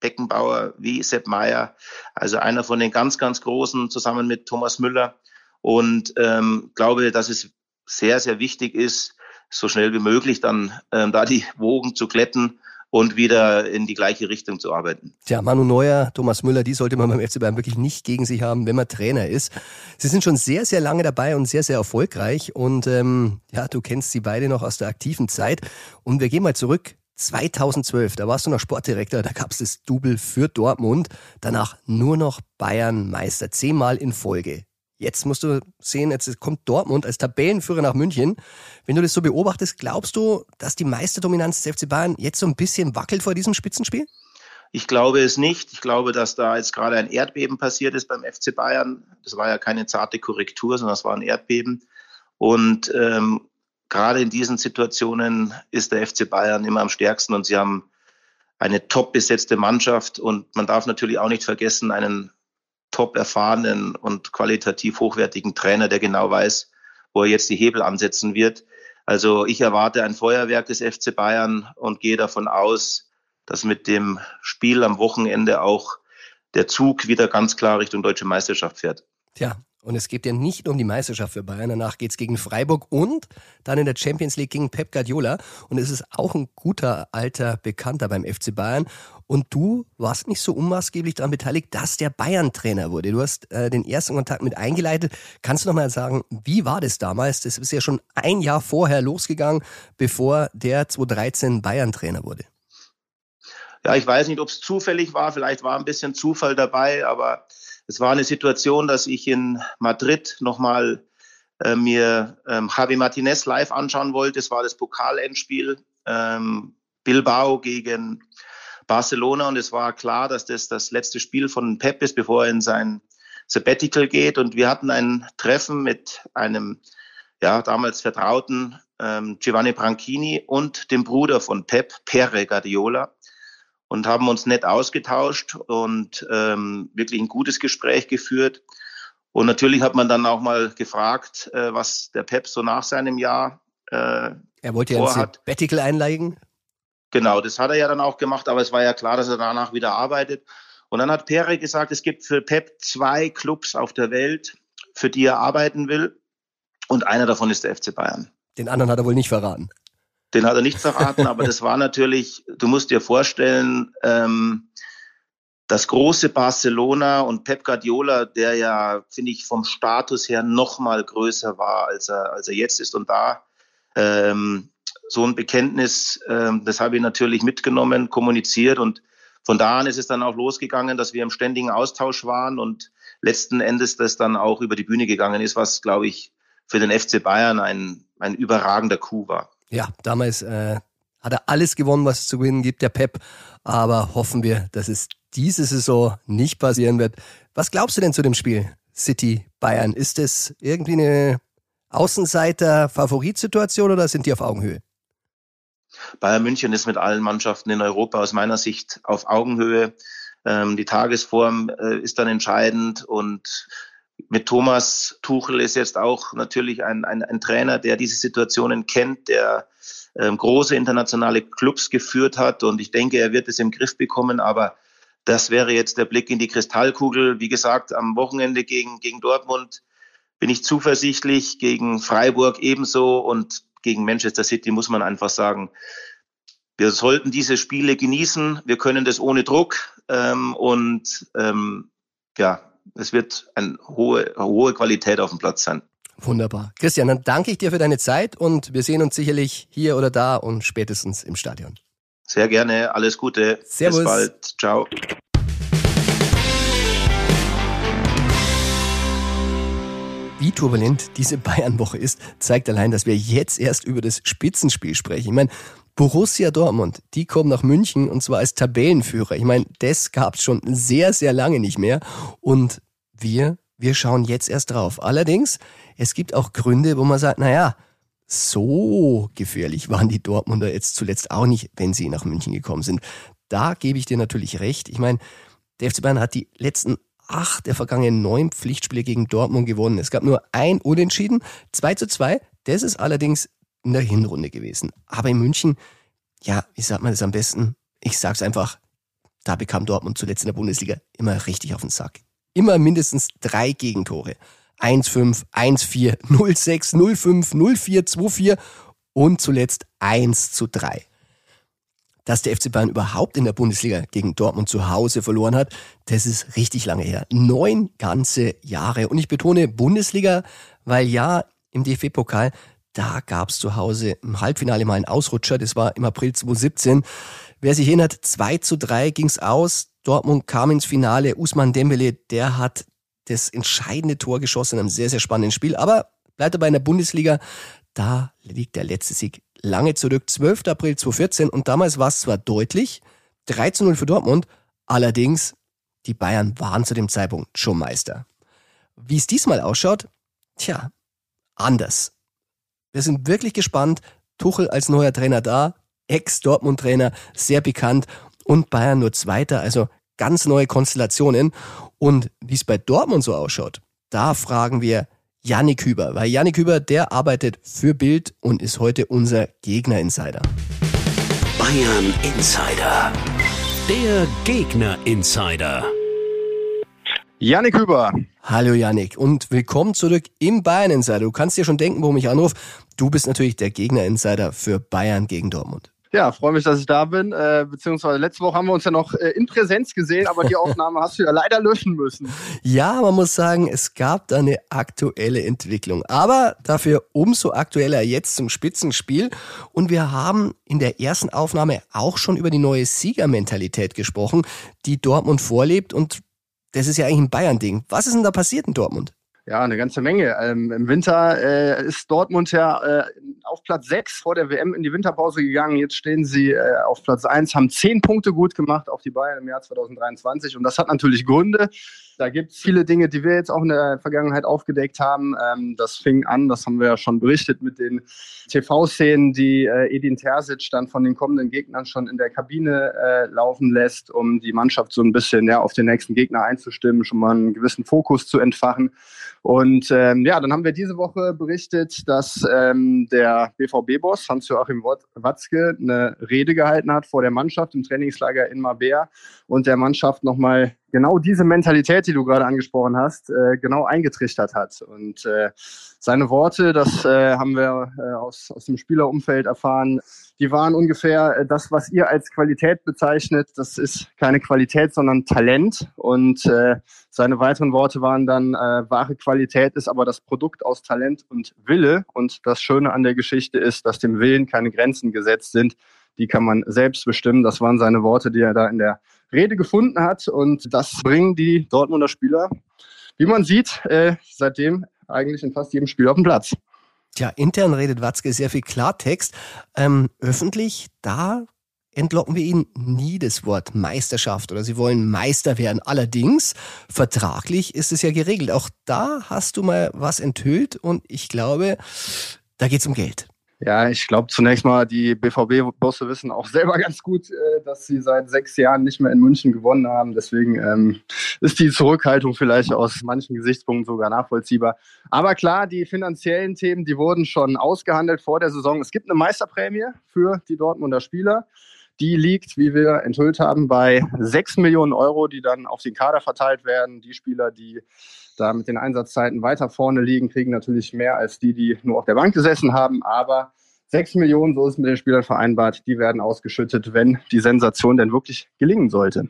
Beckenbauer, wie Sepp Meyer, also einer von den ganz, ganz Großen zusammen mit Thomas Müller und ähm, glaube, dass es sehr, sehr wichtig ist, so schnell wie möglich dann ähm, da die Wogen zu glätten und wieder in die gleiche Richtung zu arbeiten. Tja, Manu Neuer, Thomas Müller, die sollte man beim FC Bayern wirklich nicht gegen sich haben, wenn man Trainer ist. Sie sind schon sehr, sehr lange dabei und sehr, sehr erfolgreich. Und ähm, ja, du kennst sie beide noch aus der aktiven Zeit. Und wir gehen mal zurück 2012, da warst du noch Sportdirektor, da gab es das Double für Dortmund, danach nur noch Bayern Meister, zehnmal in Folge. Jetzt musst du sehen, jetzt kommt Dortmund als Tabellenführer nach München. Wenn du das so beobachtest, glaubst du, dass die Meisterdominanz des FC Bayern jetzt so ein bisschen wackelt vor diesem Spitzenspiel? Ich glaube es nicht. Ich glaube, dass da jetzt gerade ein Erdbeben passiert ist beim FC Bayern. Das war ja keine zarte Korrektur, sondern es war ein Erdbeben. Und ähm, gerade in diesen Situationen ist der FC Bayern immer am stärksten und sie haben eine top besetzte Mannschaft und man darf natürlich auch nicht vergessen, einen top erfahrenen und qualitativ hochwertigen Trainer, der genau weiß, wo er jetzt die Hebel ansetzen wird. Also ich erwarte ein Feuerwerk des FC Bayern und gehe davon aus, dass mit dem Spiel am Wochenende auch der Zug wieder ganz klar Richtung deutsche Meisterschaft fährt. Tja, und es geht ja nicht um die Meisterschaft für Bayern. Danach geht's gegen Freiburg und dann in der Champions League gegen Pep Guardiola. Und es ist auch ein guter alter Bekannter beim FC Bayern. Und du warst nicht so unmaßgeblich daran beteiligt, dass der Bayern-Trainer wurde. Du hast äh, den ersten Kontakt mit eingeleitet. Kannst du noch mal sagen, wie war das damals? Das ist ja schon ein Jahr vorher losgegangen, bevor der 2013 Bayern-Trainer wurde. Ja, ich weiß nicht, ob es zufällig war. Vielleicht war ein bisschen Zufall dabei, aber es war eine Situation, dass ich in Madrid nochmal äh, mir ähm, Javi Martinez live anschauen wollte. Es war das Pokalendspiel ähm, Bilbao gegen Barcelona und es war klar, dass das das letzte Spiel von Pep ist, bevor er in sein Sabbatical geht. Und wir hatten ein Treffen mit einem ja, damals Vertrauten ähm, Giovanni Branchini und dem Bruder von Pep, Pere Guardiola und haben uns nett ausgetauscht und ähm, wirklich ein gutes Gespräch geführt. Und natürlich hat man dann auch mal gefragt, äh, was der Pep so nach seinem Jahr äh, Er wollte ja ein Bettikel einlegen. Genau, das hat er ja dann auch gemacht, aber es war ja klar, dass er danach wieder arbeitet. Und dann hat Pere gesagt, es gibt für Pep zwei Clubs auf der Welt, für die er arbeiten will. Und einer davon ist der FC Bayern. Den anderen hat er wohl nicht verraten. Den hat er nicht verraten, aber das war natürlich, du musst dir vorstellen, ähm, das große Barcelona und Pep Guardiola, der ja, finde ich, vom Status her noch mal größer war, als er, als er jetzt ist. Und da ähm, so ein Bekenntnis, ähm, das habe ich natürlich mitgenommen, kommuniziert und von da an ist es dann auch losgegangen, dass wir im ständigen Austausch waren und letzten Endes das dann auch über die Bühne gegangen ist, was, glaube ich, für den FC Bayern ein, ein überragender Coup war. Ja, damals äh, hat er alles gewonnen, was es zu gewinnen gibt, der Pep. Aber hoffen wir, dass es diese Saison nicht passieren wird. Was glaubst du denn zu dem Spiel City Bayern? Ist es irgendwie eine Außenseiter-Favoritsituation oder sind die auf Augenhöhe? Bayern München ist mit allen Mannschaften in Europa aus meiner Sicht auf Augenhöhe. Ähm, die Tagesform äh, ist dann entscheidend und mit Thomas Tuchel ist jetzt auch natürlich ein, ein, ein Trainer, der diese Situationen kennt, der ähm, große internationale Clubs geführt hat. Und ich denke, er wird es im Griff bekommen. Aber das wäre jetzt der Blick in die Kristallkugel. Wie gesagt, am Wochenende gegen, gegen Dortmund bin ich zuversichtlich, gegen Freiburg ebenso und gegen Manchester City muss man einfach sagen, wir sollten diese Spiele genießen. Wir können das ohne Druck. Ähm, und ähm, ja, es wird eine hohe, hohe Qualität auf dem Platz sein. Wunderbar. Christian, dann danke ich dir für deine Zeit und wir sehen uns sicherlich hier oder da und spätestens im Stadion. Sehr gerne. Alles Gute. Servus. Bis bald. Ciao. Wie turbulent diese Bayern-Woche ist, zeigt allein, dass wir jetzt erst über das Spitzenspiel sprechen. Ich meine, Borussia Dortmund, die kommen nach München und zwar als Tabellenführer. Ich meine, das gab es schon sehr, sehr lange nicht mehr. Und wir, wir schauen jetzt erst drauf. Allerdings, es gibt auch Gründe, wo man sagt, naja, so gefährlich waren die Dortmunder jetzt zuletzt auch nicht, wenn sie nach München gekommen sind. Da gebe ich dir natürlich recht. Ich meine, der FC Bayern hat die letzten acht der vergangenen neun Pflichtspiele gegen Dortmund gewonnen. Es gab nur ein Unentschieden, 2 zu 2. Das ist allerdings in der Hinrunde gewesen. Aber in München, ja, wie sagt man das am besten? Ich sag's einfach, da bekam Dortmund zuletzt in der Bundesliga immer richtig auf den Sack. Immer mindestens drei Gegentore. 1-5, 1-4, 0-6, 0-5, 0-4, 2-4 und zuletzt 1 zu 3. Dass der FC Bayern überhaupt in der Bundesliga gegen Dortmund zu Hause verloren hat, das ist richtig lange her. Neun ganze Jahre. Und ich betone Bundesliga, weil ja, im DFB-Pokal da gab's zu Hause im Halbfinale mal einen Ausrutscher, das war im April 2017. Wer sich erinnert, 2 zu 3 ging's aus, Dortmund kam ins Finale, Usman Dembele, der hat das entscheidende Tor geschossen in einem sehr, sehr spannenden Spiel, aber bleibt dabei in der Bundesliga, da liegt der letzte Sieg lange zurück, 12. April 2014 und damals war es zwar deutlich, 3 zu 0 für Dortmund, allerdings die Bayern waren zu dem Zeitpunkt schon Meister. Wie es diesmal ausschaut, tja, anders. Wir sind wirklich gespannt. Tuchel als neuer Trainer da, Ex-Dortmund-Trainer, sehr bekannt und Bayern nur Zweiter, also ganz neue Konstellationen. Und wie es bei Dortmund so ausschaut, da fragen wir Yannick Hüber, weil Yannick Hüber, der arbeitet für Bild und ist heute unser Gegner-Insider. Bayern Insider. Der Gegner-Insider. Yannick Hüber. Hallo Yannick und willkommen zurück im Bayern Insider. Du kannst dir schon denken, warum ich anrufe. Du bist natürlich der Gegner Insider für Bayern gegen Dortmund. Ja, freue mich, dass ich da bin. Äh, beziehungsweise letzte Woche haben wir uns ja noch äh, in Präsenz gesehen, aber die Aufnahme hast du ja leider löschen müssen. Ja, man muss sagen, es gab da eine aktuelle Entwicklung. Aber dafür umso aktueller jetzt zum Spitzenspiel. Und wir haben in der ersten Aufnahme auch schon über die neue Siegermentalität gesprochen, die Dortmund vorlebt und das ist ja eigentlich ein Bayern-Ding. Was ist denn da passiert in Dortmund? Ja, eine ganze Menge. Ähm, Im Winter äh, ist Dortmund ja äh, auf Platz 6 vor der WM in die Winterpause gegangen. Jetzt stehen sie äh, auf Platz 1, haben 10 Punkte gut gemacht auf die Bayern im Jahr 2023. Und das hat natürlich Gründe. Da gibt es viele Dinge, die wir jetzt auch in der Vergangenheit aufgedeckt haben. Ähm, das fing an, das haben wir ja schon berichtet, mit den TV-Szenen, die äh, Edin Terzic dann von den kommenden Gegnern schon in der Kabine äh, laufen lässt, um die Mannschaft so ein bisschen ja, auf den nächsten Gegner einzustimmen, schon mal einen gewissen Fokus zu entfachen. Und ähm, ja, dann haben wir diese Woche berichtet, dass ähm, der BVB-Boss Hans-Joachim Watzke eine Rede gehalten hat vor der Mannschaft im Trainingslager in Mabea und der Mannschaft nochmal genau diese Mentalität, die du gerade angesprochen hast, äh, genau eingetrichtert hat. Und äh, seine Worte, das äh, haben wir äh, aus, aus dem Spielerumfeld erfahren, die waren ungefähr äh, das, was ihr als Qualität bezeichnet. Das ist keine Qualität, sondern Talent. Und äh, seine weiteren Worte waren dann, wahre Qualität ist aber das Produkt aus Talent und Wille. Und das Schöne an der Geschichte ist, dass dem Willen keine Grenzen gesetzt sind. Die kann man selbst bestimmen. Das waren seine Worte, die er da in der Rede gefunden hat. Und das bringen die Dortmunder Spieler, wie man sieht, äh, seitdem eigentlich in fast jedem Spiel auf den Platz. Tja, intern redet Watzke sehr viel Klartext. Ähm, öffentlich, da entlocken wir ihnen nie das Wort Meisterschaft oder sie wollen Meister werden. Allerdings, vertraglich ist es ja geregelt. Auch da hast du mal was enthüllt und ich glaube, da geht es um Geld. Ja, ich glaube zunächst mal, die BVB-Bosse wissen auch selber ganz gut, äh, dass sie seit sechs Jahren nicht mehr in München gewonnen haben. Deswegen ähm, ist die Zurückhaltung vielleicht aus manchen Gesichtspunkten sogar nachvollziehbar. Aber klar, die finanziellen Themen, die wurden schon ausgehandelt vor der Saison. Es gibt eine Meisterprämie für die Dortmunder Spieler. Die liegt, wie wir enthüllt haben, bei sechs Millionen Euro, die dann auf den Kader verteilt werden. Die Spieler, die da mit den Einsatzzeiten weiter vorne liegen, kriegen natürlich mehr als die, die nur auf der Bank gesessen haben. Aber 6 Millionen, so ist mit den Spielern vereinbart, die werden ausgeschüttet, wenn die Sensation denn wirklich gelingen sollte.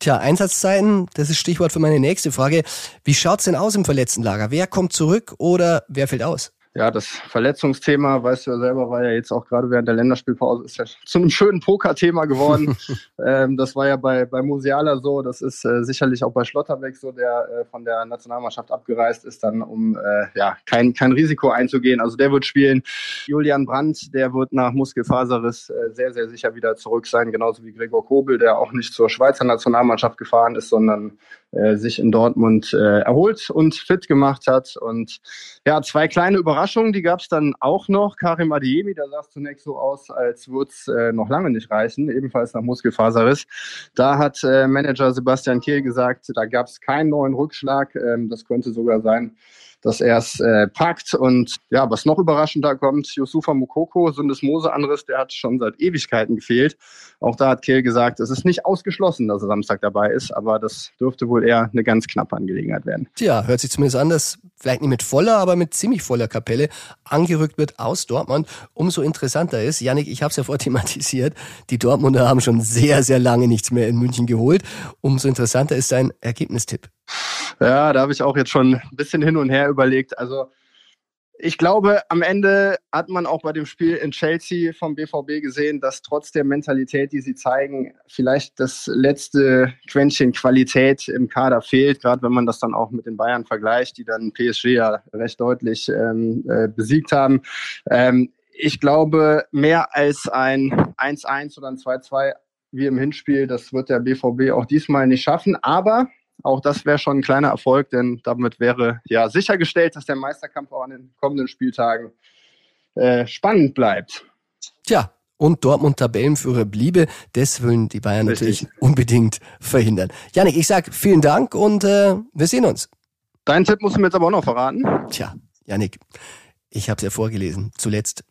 Tja, Einsatzzeiten, das ist Stichwort für meine nächste Frage. Wie schaut's denn aus im verletzten Lager? Wer kommt zurück oder wer fällt aus? Ja, das Verletzungsthema, weißt du ja selber, war ja jetzt auch gerade während der Länderspielpause, ist ja zu einem schönen Poker-Thema geworden. ähm, das war ja bei, bei Musiala so, das ist äh, sicherlich auch bei Schlotterbeck so, der äh, von der Nationalmannschaft abgereist ist, dann um äh, ja, kein, kein Risiko einzugehen. Also der wird spielen. Julian Brandt, der wird nach Muskelfaserriss äh, sehr, sehr sicher wieder zurück sein, genauso wie Gregor Kobel, der auch nicht zur Schweizer Nationalmannschaft gefahren ist, sondern äh, sich in Dortmund äh, erholt und fit gemacht hat. Und ja, zwei kleine Überraschungen, die gab es dann auch noch. Karim Adiemi, der sah zunächst so aus, als würde es äh, noch lange nicht reichen, ebenfalls nach Muskelfaserriss. Da hat äh, Manager Sebastian Kehl gesagt, da gab es keinen neuen Rückschlag. Ähm, das könnte sogar sein, dass er es äh, packt. Und ja, was noch überraschender kommt, Yusufa Mukoko, Syndesmose-Anriss, der hat schon seit Ewigkeiten gefehlt. Auch da hat Kehl gesagt, es ist nicht ausgeschlossen, dass er Samstag dabei ist, aber das dürfte wohl eher eine ganz knappe Angelegenheit werden. Tja, hört sich zumindest an, dass vielleicht nicht mit voller, aber mit ziemlich voller Kapelle angerückt wird aus Dortmund. Umso interessanter ist, Janik, ich habe es ja vorher thematisiert, die Dortmunder haben schon sehr, sehr lange nichts mehr in München geholt. Umso interessanter ist dein Ergebnistipp. Ja, da habe ich auch jetzt schon ein bisschen hin und her überlegt. Also ich glaube, am Ende hat man auch bei dem Spiel in Chelsea vom BVB gesehen, dass trotz der Mentalität, die sie zeigen, vielleicht das letzte Quäntchen Qualität im Kader fehlt, gerade wenn man das dann auch mit den Bayern vergleicht, die dann PSG ja recht deutlich ähm, äh, besiegt haben. Ähm, ich glaube, mehr als ein 1-1 oder ein 2-2 wie im Hinspiel, das wird der BVB auch diesmal nicht schaffen. Aber auch das wäre schon ein kleiner Erfolg, denn damit wäre ja sichergestellt, dass der Meisterkampf auch an den kommenden Spieltagen äh, spannend bleibt. Tja, und Dortmund Tabellenführer bliebe. Das wollen die Bayern Richtig. natürlich unbedingt verhindern. Janik, ich sag vielen Dank und äh, wir sehen uns. Deinen Tipp musst du mir jetzt aber auch noch verraten. Tja, Janik, ich habe es ja vorgelesen. Zuletzt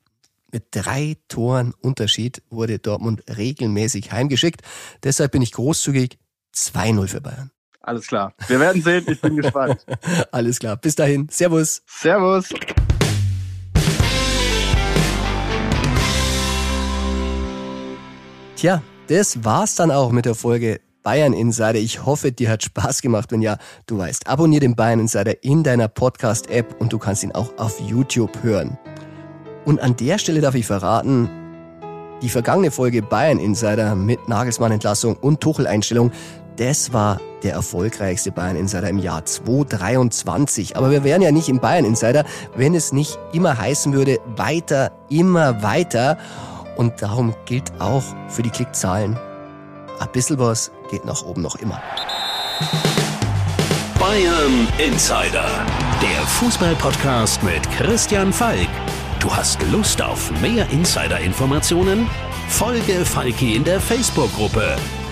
mit drei Toren Unterschied wurde Dortmund regelmäßig heimgeschickt. Deshalb bin ich großzügig 2-0 für Bayern. Alles klar. Wir werden sehen. Ich bin gespannt. Alles klar. Bis dahin. Servus. Servus. Tja, das war's dann auch mit der Folge Bayern Insider. Ich hoffe, dir hat Spaß gemacht. Wenn ja, du weißt, abonnier den Bayern Insider in deiner Podcast-App und du kannst ihn auch auf YouTube hören. Und an der Stelle darf ich verraten, die vergangene Folge Bayern Insider mit Nagelsmann Entlassung und Tuchel Einstellung, das war der erfolgreichste Bayern Insider im Jahr 2023. Aber wir wären ja nicht im Bayern Insider, wenn es nicht immer heißen würde, weiter, immer weiter. Und darum gilt auch für die Klickzahlen, ein bisschen was geht nach oben noch immer. Bayern Insider, der Fußballpodcast mit Christian Falk. Du hast Lust auf mehr Insider-Informationen? Folge Falki in der Facebook-Gruppe